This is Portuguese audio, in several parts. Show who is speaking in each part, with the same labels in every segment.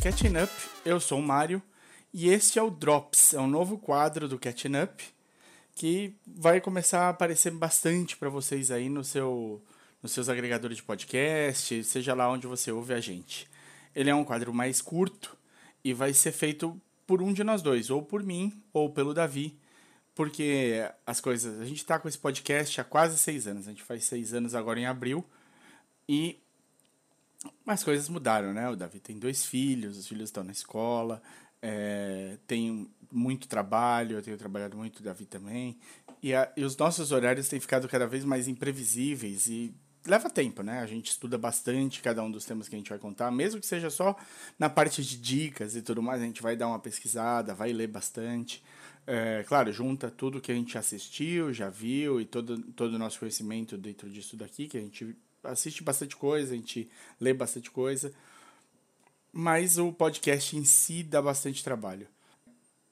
Speaker 1: Catching Up. Eu sou o Mário e este é o Drops, é um novo quadro do Catching Up que vai começar a aparecer bastante para vocês aí no seu, nos seus agregadores de podcast, seja lá onde você ouve a gente. Ele é um quadro mais curto e vai ser feito por um de nós dois, ou por mim ou pelo Davi, porque as coisas. A gente está com esse podcast há quase seis anos, a gente faz seis anos agora em abril e as coisas mudaram, né? O Davi tem dois filhos, os filhos estão na escola, é, tem muito trabalho, eu tenho trabalhado muito, o Davi também. E, a, e os nossos horários têm ficado cada vez mais imprevisíveis e leva tempo, né? A gente estuda bastante cada um dos temas que a gente vai contar, mesmo que seja só na parte de dicas e tudo mais, a gente vai dar uma pesquisada, vai ler bastante. É, claro, junta tudo que a gente assistiu, já viu e todo, todo o nosso conhecimento dentro disso daqui, que a gente assiste bastante coisa, a gente lê bastante coisa, mas o podcast em si dá bastante trabalho.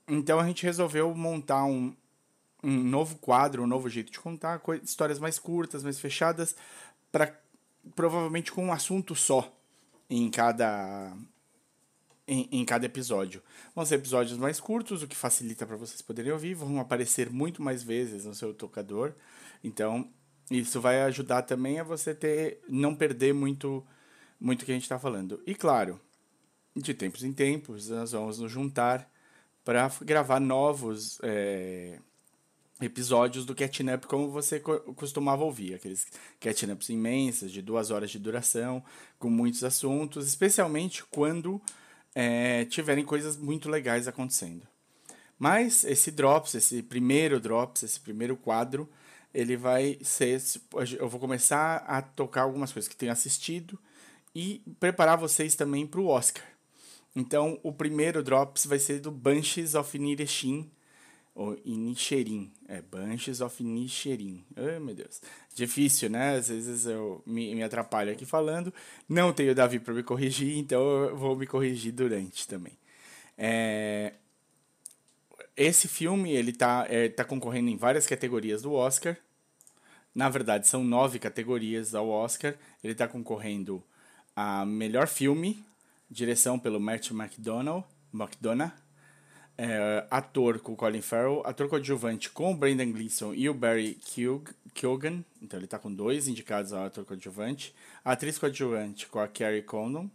Speaker 1: Então a gente resolveu montar um, um novo quadro, um novo jeito de contar, histórias mais curtas, mais fechadas, para provavelmente com um assunto só em cada em, em cada episódio. Vão ser episódios mais curtos, o que facilita para vocês poderem ouvir, vão aparecer muito mais vezes no seu tocador. Então, isso vai ajudar também a você ter não perder muito muito que a gente está falando. E claro, de tempos em tempos, nós vamos nos juntar para gravar novos é, episódios do Catching Up como você costumava ouvir, aqueles Catching Ups imensos, de duas horas de duração, com muitos assuntos, especialmente quando é, tiverem coisas muito legais acontecendo. Mas esse Drops, esse primeiro Drops, esse primeiro quadro, ele vai ser. Eu vou começar a tocar algumas coisas que tenho assistido e preparar vocês também para o Oscar. Então, o primeiro Drops vai ser do Banshees of Inisherin, ou Inisherin, é Banshees of Inisherin. Ai, meu Deus. Difícil, né? Às vezes eu me, me atrapalho aqui falando. Não tenho o Davi para me corrigir, então eu vou me corrigir durante também. É, esse filme ele tá, é, tá concorrendo em várias categorias do Oscar. Na verdade, são nove categorias ao Oscar. Ele está concorrendo a melhor filme, direção pelo Matt McDonald, McDonough, é, ator com Colin Farrell, ator coadjuvante com o Brendan Gleeson e o Barry Keoghan, então ele está com dois indicados ao ator coadjuvante, atriz coadjuvante com a Carrie Condon,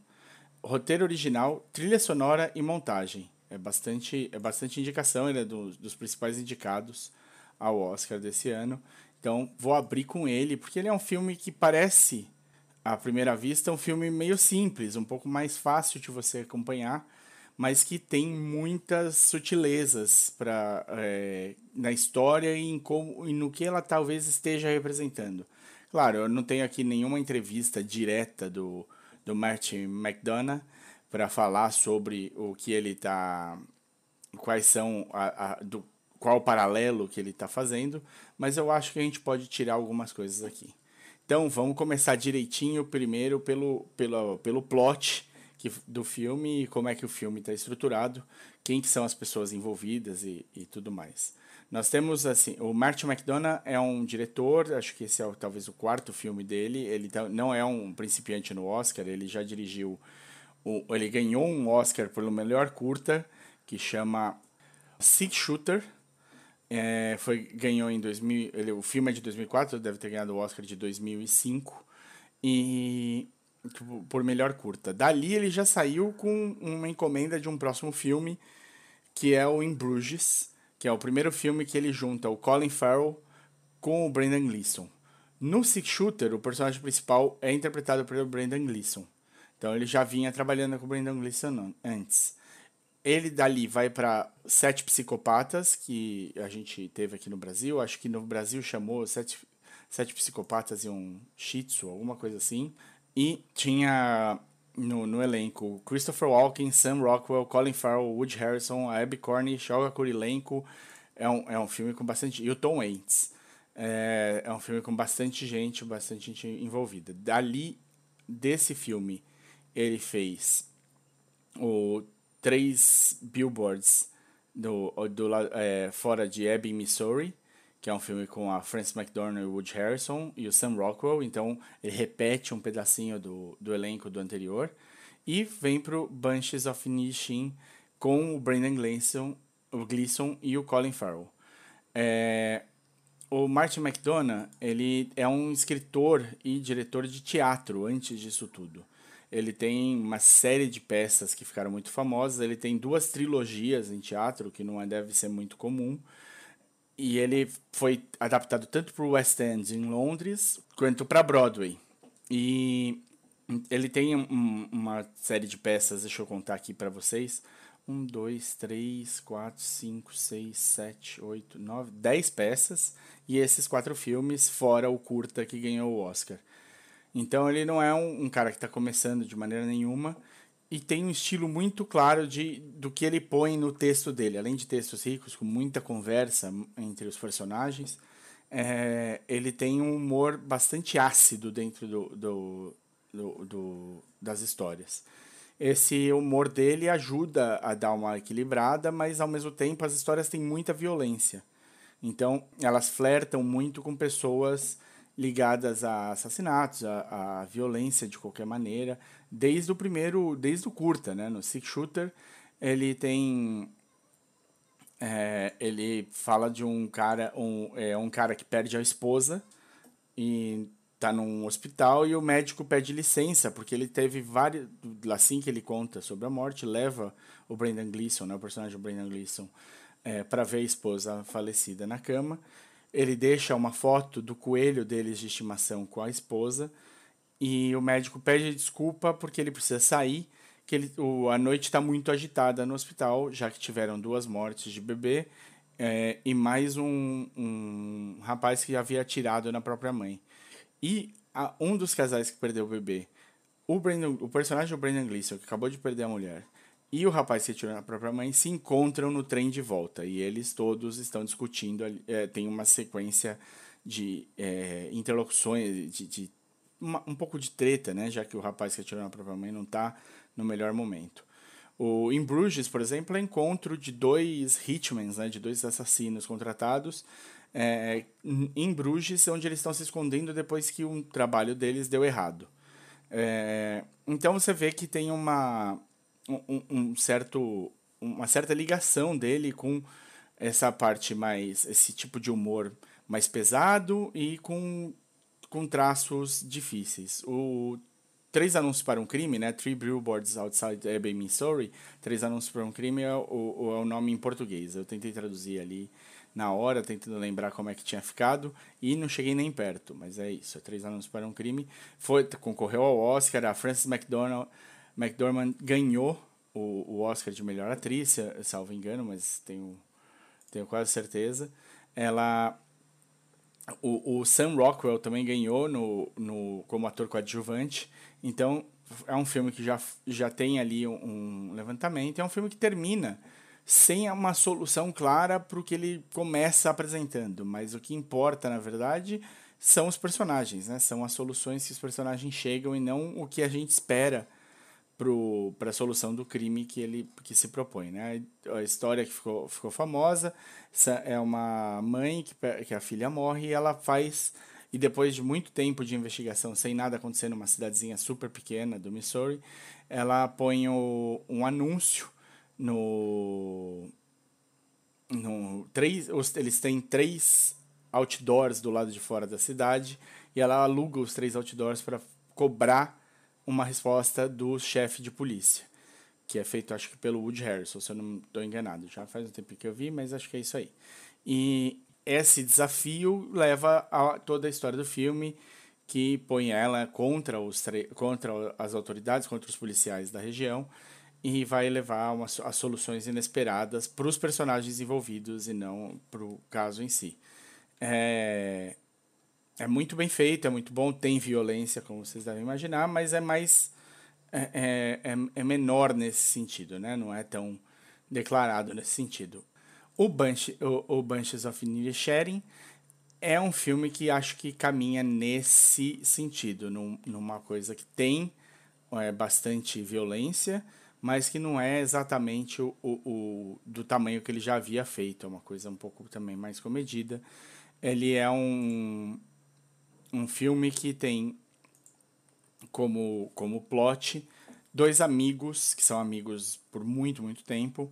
Speaker 1: roteiro original, trilha sonora e montagem. É bastante, é bastante indicação, ele é do, dos principais indicados ao Oscar desse ano. Então vou abrir com ele, porque ele é um filme que parece, à primeira vista, um filme meio simples, um pouco mais fácil de você acompanhar, mas que tem muitas sutilezas pra, é, na história e, em como, e no que ela talvez esteja representando. Claro, eu não tenho aqui nenhuma entrevista direta do, do Martin McDonough, para falar sobre o que ele está, quais são a, a, do qual o paralelo que ele está fazendo, mas eu acho que a gente pode tirar algumas coisas aqui. Então vamos começar direitinho primeiro pelo, pelo, pelo plot que, do filme e como é que o filme está estruturado, quem que são as pessoas envolvidas e, e tudo mais. Nós temos assim, o Martin McDonough é um diretor, acho que esse é talvez o quarto filme dele. Ele tá, não é um principiante no Oscar, ele já dirigiu o, ele ganhou um Oscar pelo melhor curta, que chama Six Shooter. É, foi, ganhou em 2000, ele, o filme é de 2004, deve ter ganhado o Oscar de 2005. E tipo, por melhor curta. Dali ele já saiu com uma encomenda de um próximo filme, que é o In Bruges, que é o primeiro filme que ele junta o Colin Farrell com o Brendan Gleeson. No Six Shooter, o personagem principal é interpretado pelo Brendan Gleeson. Então ele já vinha trabalhando com o Brendan Gleeson antes. Ele dali vai para Sete Psicopatas, que a gente teve aqui no Brasil. Acho que no Brasil chamou Sete, Sete Psicopatas e um Shih Tzu, alguma coisa assim. E tinha no, no elenco Christopher Walken, Sam Rockwell, Colin Farrell, Woody Harrison, a Abby Corney, Shoga Kurilenko. É um, é um filme com bastante... E o Tom Waits. É, é um filme com bastante gente, bastante gente envolvida. Dali, desse filme ele fez o três billboards do, do é, fora de Ebbing, Missouri, que é um filme com a Frances McDormand Woody Harrison e o Sam Rockwell, então ele repete um pedacinho do, do elenco do anterior. E vem pro Bunches of Inishin com o Brendan Gleeson, o Gleeson e o Colin Farrell. É, o Martin McDonough, ele é um escritor e diretor de teatro antes disso tudo. Ele tem uma série de peças que ficaram muito famosas. Ele tem duas trilogias em teatro, que não é, deve ser muito comum. E ele foi adaptado tanto para o West End em Londres quanto para Broadway. E ele tem um, uma série de peças, deixa eu contar aqui para vocês. Um, dois, três, quatro, cinco, seis, sete, oito, nove, dez peças. E esses quatro filmes, fora o curta que ganhou o Oscar. Então ele não é um, um cara que está começando de maneira nenhuma e tem um estilo muito claro de, do que ele põe no texto dele. Além de textos ricos, com muita conversa entre os personagens, é, ele tem um humor bastante ácido dentro do, do, do, do, das histórias. Esse humor dele ajuda a dar uma equilibrada, mas ao mesmo tempo as histórias têm muita violência. Então elas flertam muito com pessoas ligadas a assassinatos, a, a, violência de qualquer maneira, desde o primeiro, desde o curta, né? No Six Shooter, ele tem é, ele fala de um cara, um, é, um cara que perde a esposa e tá num hospital e o médico pede licença porque ele teve várias, assim que ele conta sobre a morte, leva o Brendan Gleeson, né, o personagem do Brendan Gleeson, é, para ver a esposa falecida na cama ele deixa uma foto do coelho deles de estimação com a esposa e o médico pede desculpa porque ele precisa sair, que ele, o, a noite está muito agitada no hospital, já que tiveram duas mortes de bebê é, e mais um, um rapaz que havia atirado na própria mãe. E a, um dos casais que perdeu o bebê, o, Brandon, o personagem do Brandon Gleeson, que acabou de perder a mulher, e o rapaz que atirou na própria mãe se encontram no trem de volta e eles todos estão discutindo. É, tem uma sequência de é, interlocuções, de, de uma, um pouco de treta, né? Já que o rapaz que atirou na própria mãe não está no melhor momento. O, em Bruges, por exemplo, é encontro de dois hitmans, né? De dois assassinos contratados é, em Bruges, onde eles estão se escondendo depois que um trabalho deles deu errado. É, então você vê que tem uma um, um certo uma certa ligação dele com essa parte mais esse tipo de humor mais pesado e com com traços difíceis. O Três Anúncios para um Crime, né? Three Billboards Outside Ebbing, Missouri. Três Anúncios para um Crime é o, é o nome em português. Eu tentei traduzir ali na hora, tentando lembrar como é que tinha ficado, e não cheguei nem perto, mas é isso. É Três Anúncios para um Crime. Foi, concorreu ao Oscar, a Frances McDonald McDormand ganhou o, o Oscar de melhor atriz, salvo engano, mas tenho, tenho quase certeza. Ela. O, o Sam Rockwell também ganhou no, no, como ator coadjuvante. Então, é um filme que já, já tem ali um, um levantamento. É um filme que termina sem uma solução clara para o que ele começa apresentando. Mas o que importa, na verdade, são os né? São as soluções que os personagens chegam e não o que a gente espera para a solução do crime que ele que se propõe. Né? A história que ficou, ficou famosa é uma mãe que, que a filha morre e ela faz. E depois de muito tempo de investigação, sem nada acontecer numa cidadezinha super pequena do Missouri, ela põe o, um anúncio no. no três, eles têm três outdoors do lado de fora da cidade e ela aluga os três outdoors para cobrar uma resposta do chefe de polícia, que é feito acho que pelo Woody Harrison, se eu não estou enganado. Já faz um tempo que eu vi, mas acho que é isso aí. E esse desafio leva a toda a história do filme, que põe ela contra, os contra as autoridades, contra os policiais da região, e vai levar uma, a soluções inesperadas para os personagens envolvidos e não para o caso em si. É, é muito bem feito, é muito bom, tem violência, como vocês devem imaginar, mas é mais. É, é, é, é menor nesse sentido, né? Não é tão declarado nesse sentido. O, Bunch, o, o Bunches of Sharing é um filme que acho que caminha nesse sentido, num, numa coisa que tem é, bastante violência, mas que não é exatamente o, o, o, do tamanho que ele já havia feito, é uma coisa um pouco também mais comedida. Ele é um, um filme que tem como, como plot dois amigos, que são amigos por muito, muito tempo,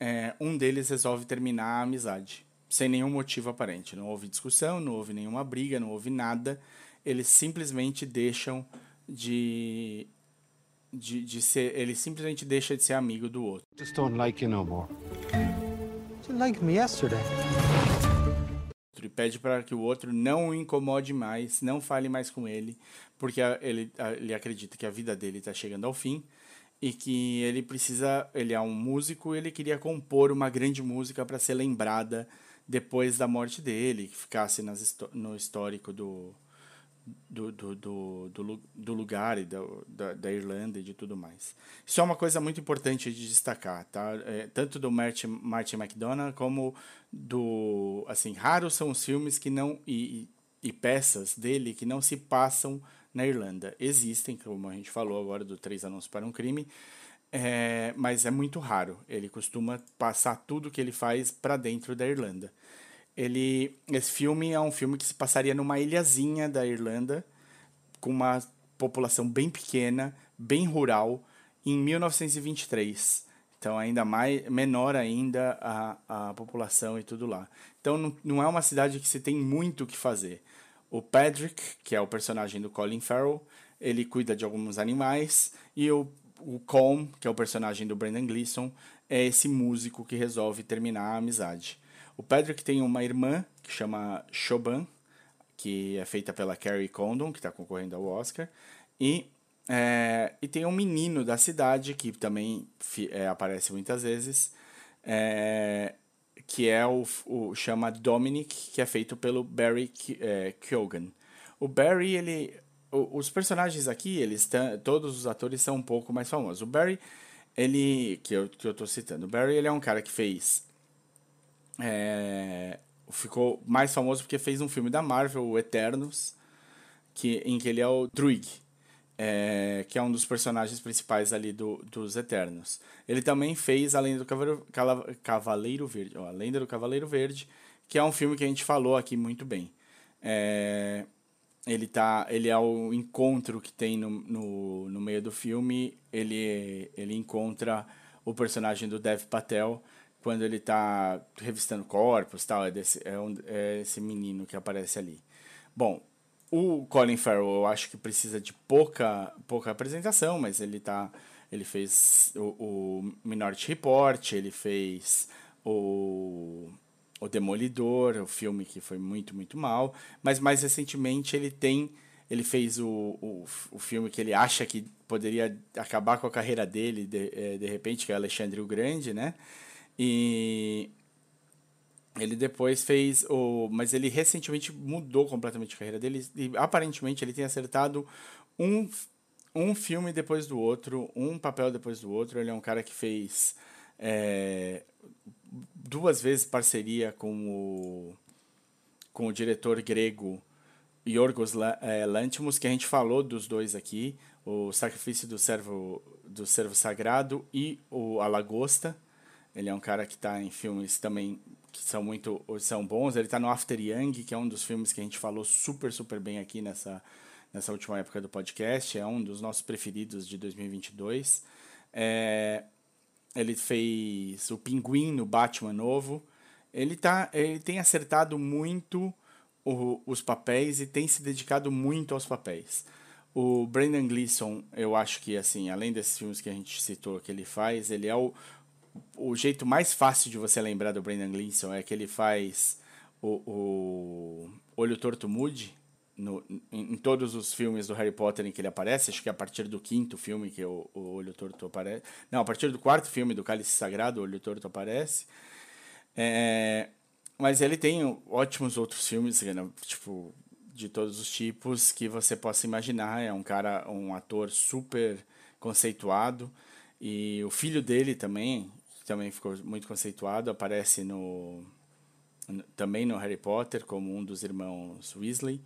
Speaker 1: é, um deles resolve terminar a amizade, sem nenhum motivo aparente. Não houve discussão, não houve nenhuma briga, não houve nada. Eles simplesmente deixam de. De, de ser, ele simplesmente deixa de ser amigo do outro.
Speaker 2: Just don't like you no more. You liked me yesterday.
Speaker 1: E pede para que o outro não o incomode mais, não fale mais com ele, porque ele, ele acredita que a vida dele está chegando ao fim e que ele precisa, ele é um músico, ele queria compor uma grande música para ser lembrada depois da morte dele, que ficasse nas, no histórico do, do, do, do, do, lugar e da, da, da, Irlanda e de tudo mais. Isso é uma coisa muito importante de destacar, tá? É, tanto do Martin, Martin McDonagh como do... Assim, raros são os filmes que não... E, e peças dele que não se passam na Irlanda. Existem, como a gente falou agora do Três Anúncios para um Crime, é, mas é muito raro. Ele costuma passar tudo que ele faz para dentro da Irlanda. Ele, esse filme é um filme que se passaria numa ilhazinha da Irlanda, com uma população bem pequena, bem rural, em 1923. Então, ainda mais menor ainda a, a população e tudo lá. Então, não, não é uma cidade que se tem muito o que fazer. O Patrick, que é o personagem do Colin Farrell, ele cuida de alguns animais. E o, o Colm, que é o personagem do Brendan Gleeson, é esse músico que resolve terminar a amizade. O Patrick tem uma irmã que chama Shoban, que é feita pela Carrie Condon, que está concorrendo ao Oscar. E, é, e tem um menino da cidade, que também é, aparece muitas vezes, é, que é o, o chama Dominic, que é feito pelo Barry é, Keoghan. O Barry, ele, os personagens aqui, eles todos os atores são um pouco mais famosos. O Barry, ele, que eu, que eu tô citando, o Barry, ele é um cara que fez, é, ficou mais famoso porque fez um filme da Marvel, o Eternos, que, em que ele é o Druig é, que é um dos personagens principais ali do, dos Eternos. Ele também fez A Lenda do Cavaleiro, Cavaleiro Verde, ó, A Lenda do Cavaleiro Verde, que é um filme que a gente falou aqui muito bem. É, ele, tá, ele é o encontro que tem no, no, no meio do filme, ele, ele encontra o personagem do Dev Patel quando ele está revistando corpos, tal, é, desse, é, um, é esse menino que aparece ali. Bom, o Colin Farrell, eu acho que precisa de pouca, pouca apresentação, mas ele tá. Ele fez o, o Minority Report, ele fez o, o Demolidor, o filme que foi muito, muito mal. Mas mais recentemente ele tem. Ele fez o, o, o filme que ele acha que poderia acabar com a carreira dele de, é, de repente, que é Alexandre o Grande, né? E ele depois fez o. Mas ele recentemente mudou completamente a carreira dele. E aparentemente ele tem acertado um, um filme depois do outro, um papel depois do outro. Ele é um cara que fez é, duas vezes parceria com o, com o diretor grego Yorgos é, Lantimos, que a gente falou dos dois aqui: o Sacrifício do Servo, do Servo Sagrado e o A Lagosta. Ele é um cara que está em filmes também que são muito são bons. Ele está no After Young, que é um dos filmes que a gente falou super, super bem aqui nessa, nessa última época do podcast. É um dos nossos preferidos de 2022. É, ele fez o Pinguim no Batman novo. Ele, tá, ele tem acertado muito o, os papéis e tem se dedicado muito aos papéis. O Brendan Gleeson, eu acho que, assim, além desses filmes que a gente citou que ele faz, ele é o, o jeito mais fácil de você lembrar do Brendan Gleeson é que ele faz o, o Olho Torto Mude no, em, em, todos os filmes do Harry Potter em que ele aparece, acho que é a partir do quinto filme que o, o Olho Torto aparece. Não, a partir do quarto filme do Cálice Sagrado, o Olho Torto aparece. É, mas ele tem ótimos outros filmes, tipo, de todos os tipos que você possa imaginar. É um cara, um ator super conceituado. E o filho dele também, também ficou muito conceituado, aparece no também no Harry Potter como um dos irmãos Weasley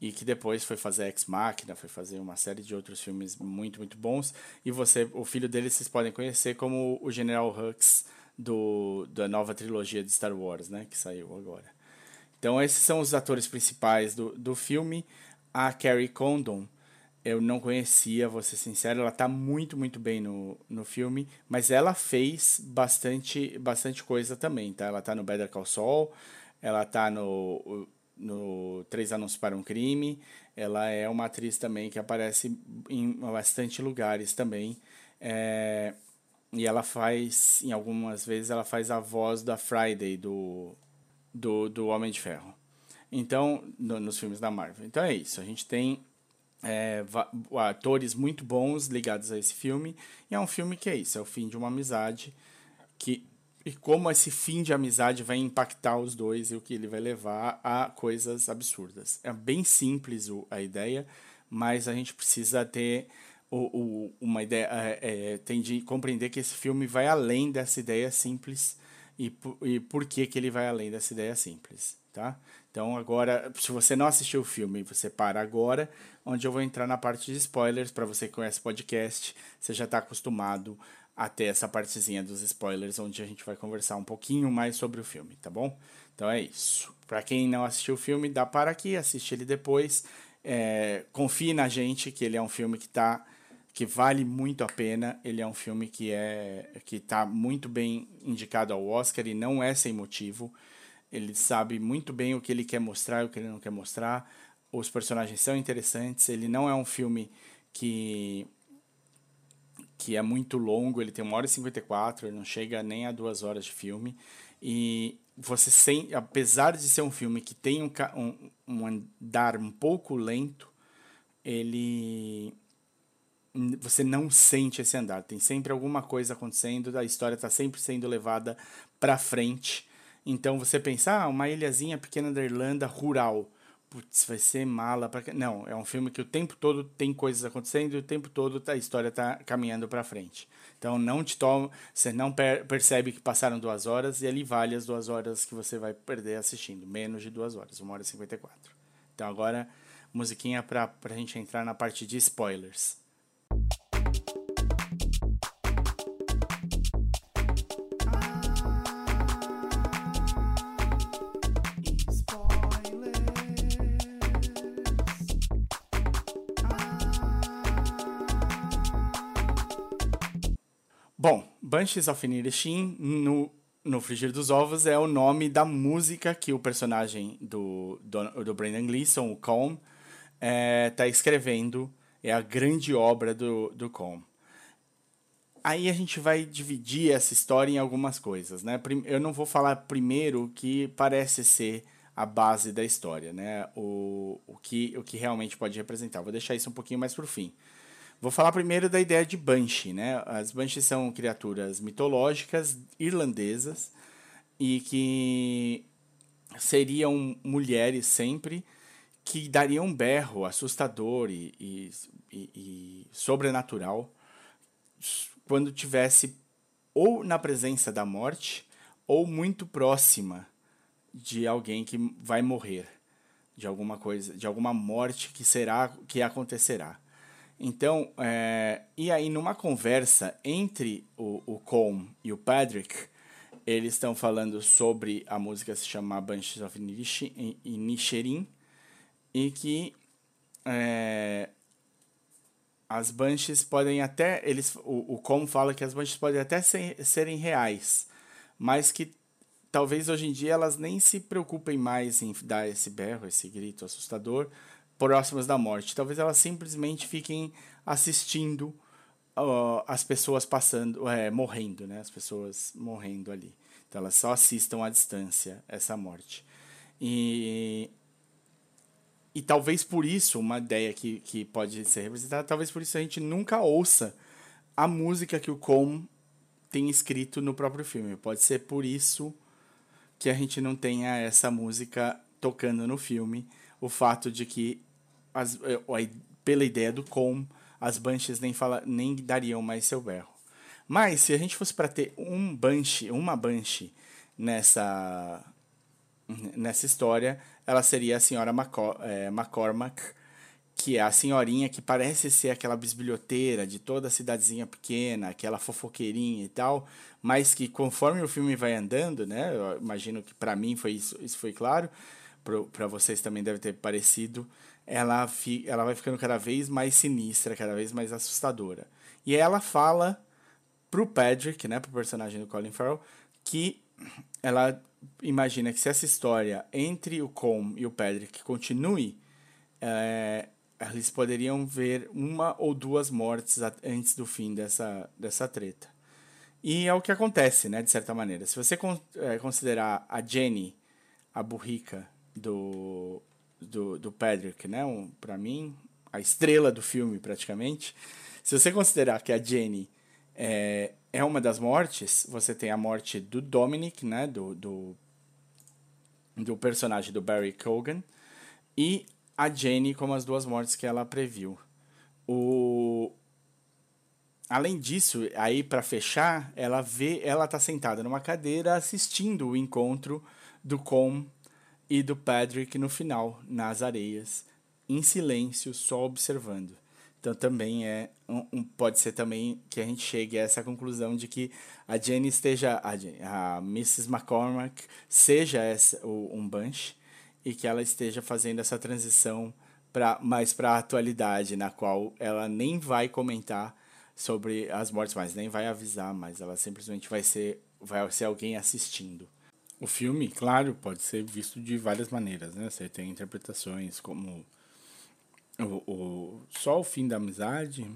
Speaker 1: e que depois foi fazer Ex Machina, foi fazer uma série de outros filmes muito muito bons e você o filho dele vocês podem conhecer como o General Hux do da nova trilogia de Star Wars, né, que saiu agora. Então esses são os atores principais do, do filme. A Carrie Condon eu não conhecia, vou ser sincero, ela tá muito, muito bem no, no filme, mas ela fez bastante, bastante coisa também, tá? Ela tá no Better Call Saul, ela tá no, no Três Anúncios para um Crime, ela é uma atriz também que aparece em bastante lugares também, é, e ela faz, em algumas vezes, ela faz a voz da Friday, do, do, do Homem de Ferro. Então, no, nos filmes da Marvel. Então é isso, a gente tem é, atores muito bons ligados a esse filme. E é um filme que é isso, é o fim de uma amizade. Que, e como esse fim de amizade vai impactar os dois e o que ele vai levar a coisas absurdas. É bem simples o, a ideia, mas a gente precisa ter o, o, uma ideia. É, é, tem de compreender que esse filme vai além dessa ideia simples e, e por que, que ele vai além dessa ideia simples. Tá? Então agora, se você não assistiu o filme, você para agora, onde eu vou entrar na parte de spoilers. Para você que conhece podcast, você já está acostumado a ter essa partezinha dos spoilers, onde a gente vai conversar um pouquinho mais sobre o filme, tá bom? Então é isso. Para quem não assistiu o filme, dá para aqui, assiste ele depois. É, confie na gente que ele é um filme que tá que vale muito a pena. Ele é um filme que é que está muito bem indicado ao Oscar e não é sem motivo. Ele sabe muito bem o que ele quer mostrar e o que ele não quer mostrar. Os personagens são interessantes. Ele não é um filme que que é muito longo, ele tem 1 hora e 54, ele não chega nem a duas horas de filme. E você sem, apesar de ser um filme que tem um, um, um andar um pouco lento, ele você não sente esse andar. Tem sempre alguma coisa acontecendo, a história está sempre sendo levada para frente então você pensa, ah, uma ilhazinha pequena da Irlanda rural. Putz, vai ser mala para Não, é um filme que o tempo todo tem coisas acontecendo e o tempo todo a história está caminhando para frente. Então não te toma, você não per percebe que passaram duas horas e ali vale as duas horas que você vai perder assistindo, menos de duas horas, uma hora e cinquenta e quatro. Então agora musiquinha para a gente entrar na parte de spoilers. Banshees of Inisherin no, no Frigir dos Ovos é o nome da música que o personagem do, do, do Brendan Gleeson, o Colm, é, tá escrevendo. É a grande obra do, do Colm. Aí a gente vai dividir essa história em algumas coisas, né? Eu não vou falar primeiro o que parece ser a base da história, né? O, o, que, o que realmente pode representar. Vou deixar isso um pouquinho mais para o fim. Vou falar primeiro da ideia de Banshee, né? As Banshees são criaturas mitológicas irlandesas e que seriam mulheres sempre que dariam um berro assustador e, e, e, e sobrenatural quando tivesse ou na presença da morte ou muito próxima de alguém que vai morrer de alguma coisa, de alguma morte que será que acontecerá. Então, é, e aí numa conversa entre o, o Colm e o Patrick, eles estão falando sobre a música se chama Banshees of Inisherin e que é, as Banshees podem até eles o, o Colm fala que as Banshees podem até ser, serem reais, mas que talvez hoje em dia elas nem se preocupem mais em dar esse berro, esse grito assustador, próximas da morte. Talvez elas simplesmente fiquem assistindo uh, as pessoas passando, é, morrendo, né? As pessoas morrendo ali. Então elas só assistam à distância essa morte. E, e talvez por isso, uma ideia que, que pode ser representada, talvez por isso a gente nunca ouça a música que o Com tem escrito no próprio filme. Pode ser por isso que a gente não tenha essa música tocando no filme. O fato de que as, eh, pela ideia do com, as Banshees nem, fala, nem dariam mais seu berro. Mas se a gente fosse para ter um Banshee, uma Banshee nessa, nessa história, ela seria a senhora McCor é, McCormack, que é a senhorinha que parece ser aquela bisbilhoteira de toda a cidadezinha pequena, aquela fofoqueirinha e tal, mas que conforme o filme vai andando, né, eu imagino que para mim foi isso, isso foi claro, para vocês também deve ter parecido, ela, fi, ela vai ficando cada vez mais sinistra, cada vez mais assustadora. E ela fala pro Patrick, né, pro personagem do Colin Farrell, que ela imagina que se essa história entre o Com e o Patrick continue, é, eles poderiam ver uma ou duas mortes antes do fim dessa, dessa treta. E é o que acontece, né, de certa maneira. Se você é, considerar a Jenny, a burrica do, do, do Patrick, né, um, para mim, a estrela do filme, praticamente. Se você considerar que a Jenny é, é uma das mortes, você tem a morte do Dominic, né, do, do, do personagem do Barry Cogan, e a Jenny como as duas mortes que ela previu. O... Além disso, aí para fechar, ela vê, ela tá sentada numa cadeira assistindo o encontro do Com e do Patrick no final, nas areias, em silêncio, só observando. Então também é um, pode ser também que a gente chegue a essa conclusão de que a Jenny esteja a, Jenny, a Mrs. McCormack seja essa, o, um Bunch e que ela esteja fazendo essa transição para mais para a atualidade, na qual ela nem vai comentar sobre as mortes, mas nem vai avisar, mas ela simplesmente vai ser vai ser alguém assistindo. O filme, claro, pode ser visto de várias maneiras, né? Você tem interpretações como o, o só o fim da amizade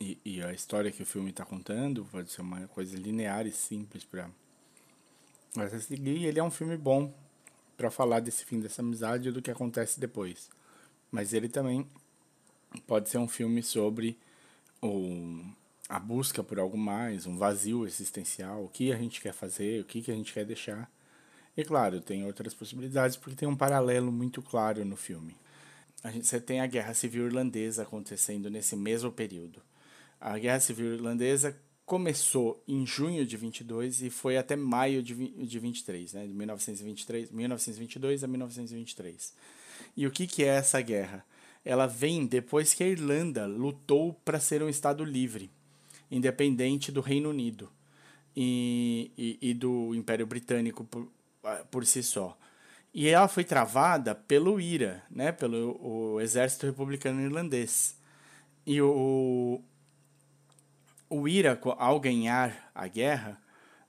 Speaker 1: e, e a história que o filme está contando pode ser uma coisa linear e simples para você seguir. Ele é um filme bom para falar desse fim dessa amizade e do que acontece depois. Mas ele também pode ser um filme sobre o, a busca por algo mais, um vazio existencial, o que a gente quer fazer, o que, que a gente quer deixar. E claro, tem outras possibilidades porque tem um paralelo muito claro no filme. A gente, você tem a Guerra Civil Irlandesa acontecendo nesse mesmo período. A Guerra Civil Irlandesa começou em junho de 22 e foi até maio de, de 23, né, de 1923, 1922 a 1923. E o que, que é essa guerra? Ela vem depois que a Irlanda lutou para ser um Estado livre, independente do Reino Unido e, e, e do Império Britânico por, por si só. E ela foi travada pelo IRA, né, pelo o Exército Republicano Irlandês. E o, o IRA, ao ganhar a guerra,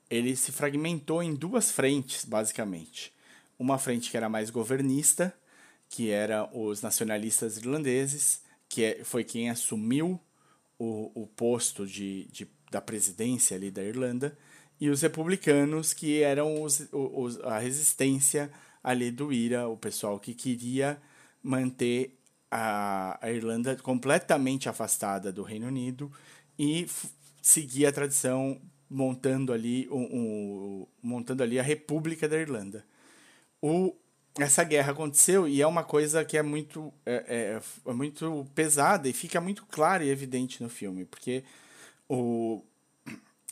Speaker 1: ele se fragmentou em duas frentes, basicamente. Uma frente que era mais governista, que era os nacionalistas irlandeses, que é, foi quem assumiu o, o posto de, de, da presidência ali da Irlanda, e os republicanos, que eram os, os, a resistência ali do IRA, o pessoal que queria manter a, a Irlanda completamente afastada do Reino Unido e seguir a tradição montando ali um, um, montando ali a República da Irlanda. O, essa guerra aconteceu e é uma coisa que é muito é, é, é muito pesada e fica muito clara e evidente no filme, porque o,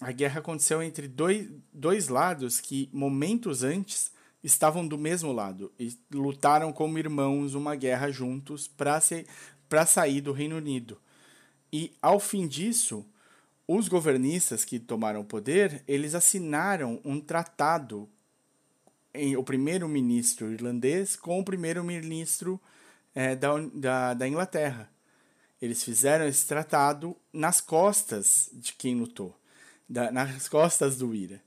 Speaker 1: a guerra aconteceu entre dois, dois lados que momentos antes estavam do mesmo lado e lutaram como irmãos uma guerra juntos para sair do Reino Unido. E ao fim disso, os governistas que tomaram o poder, eles assinaram um tratado em, o primeiro-ministro irlandês com o primeiro-ministro é, da, da, da Inglaterra. Eles fizeram esse tratado nas costas de quem lutou, da, nas costas do IRA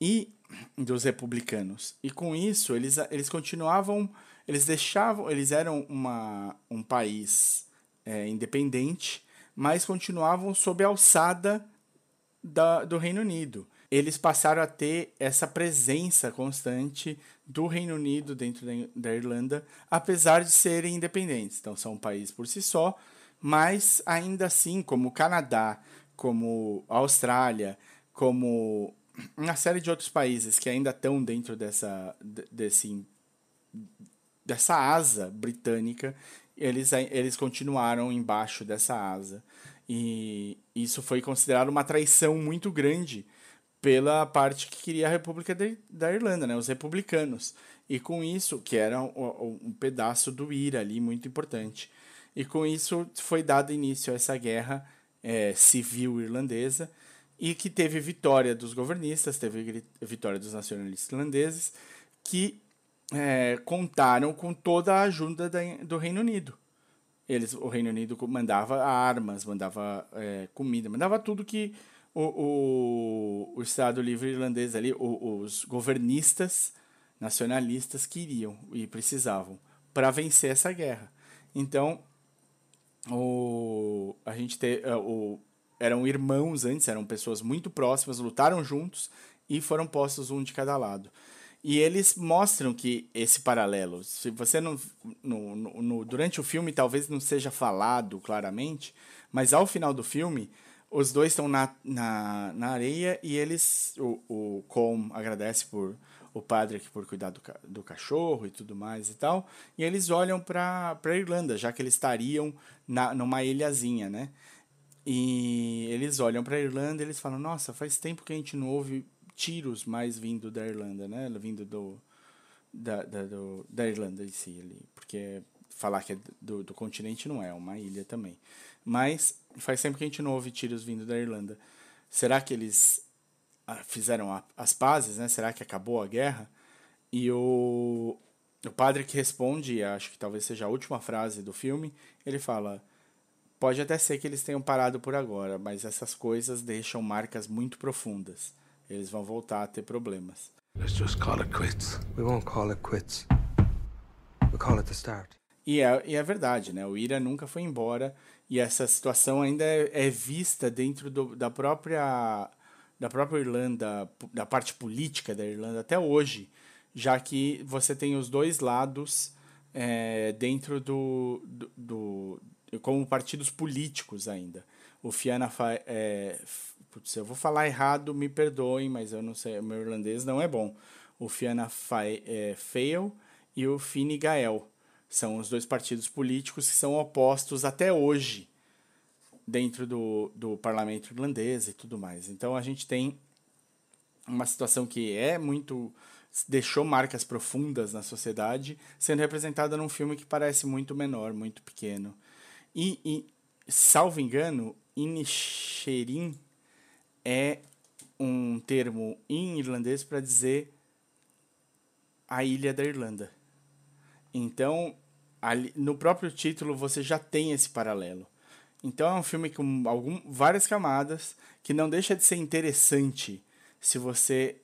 Speaker 1: e dos republicanos. E com isso, eles, eles continuavam, eles deixavam, eles eram uma, um país é, independente, mas continuavam sob a alçada da, do Reino Unido. Eles passaram a ter essa presença constante do Reino Unido dentro da Irlanda, apesar de serem independentes. Então, são um país por si só, mas ainda assim, como o Canadá, como a Austrália, como uma série de outros países que ainda estão dentro dessa, desse, dessa asa britânica eles, eles continuaram embaixo dessa asa. E isso foi considerado uma traição muito grande pela parte que queria a República de, da Irlanda, né? os republicanos. E com isso, que era um, um pedaço do IRA ali muito importante. E com isso foi dado início a essa guerra é, civil irlandesa e que teve vitória dos governistas, teve vitória dos nacionalistas irlandeses, que é, contaram com toda a ajuda da, do Reino Unido. Eles, o Reino Unido mandava armas, mandava é, comida, mandava tudo que o, o, o Estado Livre Irlandês ali, o, os governistas nacionalistas queriam e precisavam para vencer essa guerra. Então, o, a gente te, é, o, eram irmãos antes, eram pessoas muito próximas, lutaram juntos e foram postos um de cada lado. E eles mostram que esse paralelo, se você não. No, no, no, durante o filme talvez não seja falado claramente, mas ao final do filme, os dois estão na, na, na areia e eles. O, o Com agradece por o padre aqui por cuidar do, do cachorro e tudo mais e tal. E eles olham para a Irlanda, já que eles estariam na, numa ilhazinha, né? E eles olham para a Irlanda e eles falam: Nossa, faz tempo que a gente não ouve tiros mais vindo da Irlanda, né? Vindo do, da, da, do, da Irlanda em si, ali. Porque falar que é do, do continente não é, é uma ilha também. Mas faz tempo que a gente não ouve tiros vindo da Irlanda. Será que eles fizeram as pazes, né? Será que acabou a guerra? E o, o padre que responde, acho que talvez seja a última frase do filme, ele fala: Pode até ser que eles tenham parado por agora, mas essas coisas deixam marcas muito profundas. Eles vão voltar a ter problemas. Let's just call it quits. We won't call it quits. We'll call it the start. E é, e é verdade, né? O Ira nunca foi embora e essa situação ainda é, é vista dentro do, da própria da própria Irlanda, da parte política da Irlanda até hoje, já que você tem os dois lados é, dentro do, do, do, como partidos políticos ainda. O Fianna Fáil, é, putz, eu vou falar errado, me perdoem, mas eu não sei, meu irlandês não é bom. O Fianna Fáil, é, Fail e o Fine Gael são os dois partidos políticos que são opostos até hoje dentro do, do parlamento irlandês e tudo mais. Então a gente tem uma situação que é muito deixou marcas profundas na sociedade, sendo representada num filme que parece muito menor, muito pequeno. E, e salvo engano, Inisherin é um termo em irlandês para dizer a ilha da Irlanda. Então, ali, no próprio título você já tem esse paralelo. Então é um filme com algum, várias camadas que não deixa de ser interessante se você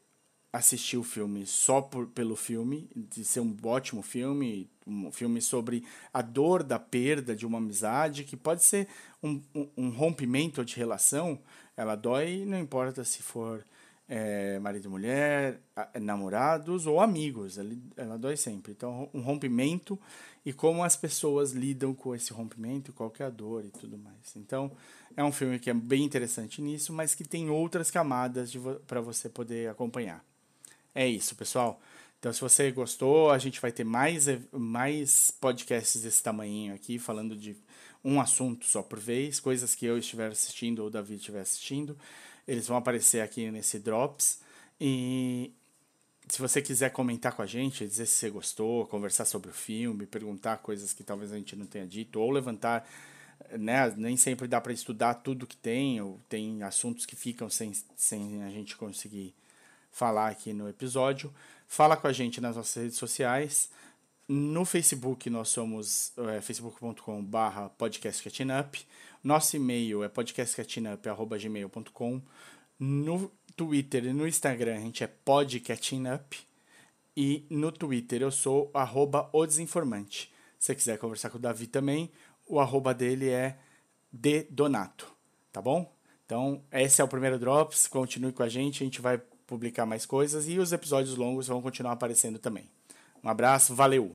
Speaker 1: assistir o filme só por, pelo filme, de ser um ótimo filme, um filme sobre a dor da perda de uma amizade, que pode ser um, um, um rompimento de relação, ela dói, não importa se for é, marido e mulher, namorados ou amigos, ela, dói sempre. Então, um rompimento e como as pessoas lidam com esse rompimento, qual é a dor e tudo mais. Então, é um filme que é bem interessante nisso, mas que tem outras camadas vo para você poder acompanhar. É isso, pessoal. Então, se você gostou, a gente vai ter mais, mais podcasts desse tamanho aqui, falando de um assunto só por vez, coisas que eu estiver assistindo ou o Davi estiver assistindo. Eles vão aparecer aqui nesse Drops. E se você quiser comentar com a gente, dizer se você gostou, conversar sobre o filme, perguntar coisas que talvez a gente não tenha dito, ou levantar, né, nem sempre dá para estudar tudo que tem, ou tem assuntos que ficam sem, sem a gente conseguir falar aqui no episódio. Fala com a gente nas nossas redes sociais. No Facebook nós somos é, facebook.com/barra podcastcatchingup. Nosso e-mail é podcastcatchingup.gmail.com. No Twitter e no Instagram a gente é podcatchingup. E no Twitter eu sou arroba o desinformante. Se você quiser conversar com o Davi também, o arroba dele é dedonato, tá bom? Então, esse é o primeiro Drops, continue com a gente, a gente vai publicar mais coisas e os episódios longos vão continuar aparecendo também. Um abraço, valeu!